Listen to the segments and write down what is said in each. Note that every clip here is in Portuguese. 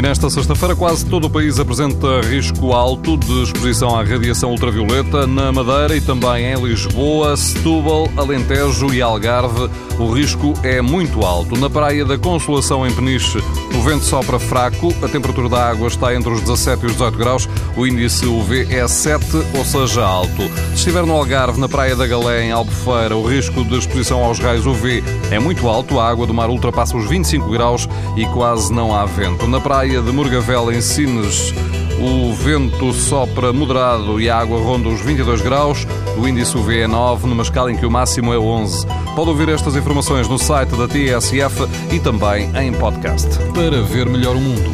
E nesta sexta-feira, quase todo o país apresenta risco alto de exposição à radiação ultravioleta. Na Madeira e também em Lisboa, Setúbal, Alentejo e Algarve, o risco é muito alto. Na Praia da Consolação, em Peniche, o vento sopra fraco, a temperatura da água está entre os 17 e os 18 graus, o índice UV é 7, ou seja, alto. Se estiver no Algarve, na Praia da Galé, em Albufeira, o risco de exposição aos raios UV é muito alto, a água do mar ultrapassa os 25 graus e quase não há vento. Na Praia de Morgavel, em Sines, o vento sopra moderado e a água ronda os 22 graus. O índice UV é 9, numa escala em que o máximo é 11. Pode ouvir estas informações no site da TSF e também em podcast. Para ver melhor o mundo,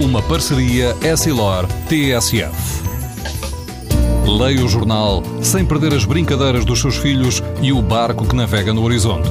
uma parceria Essilor-TSF. Leia o jornal sem perder as brincadeiras dos seus filhos e o barco que navega no horizonte.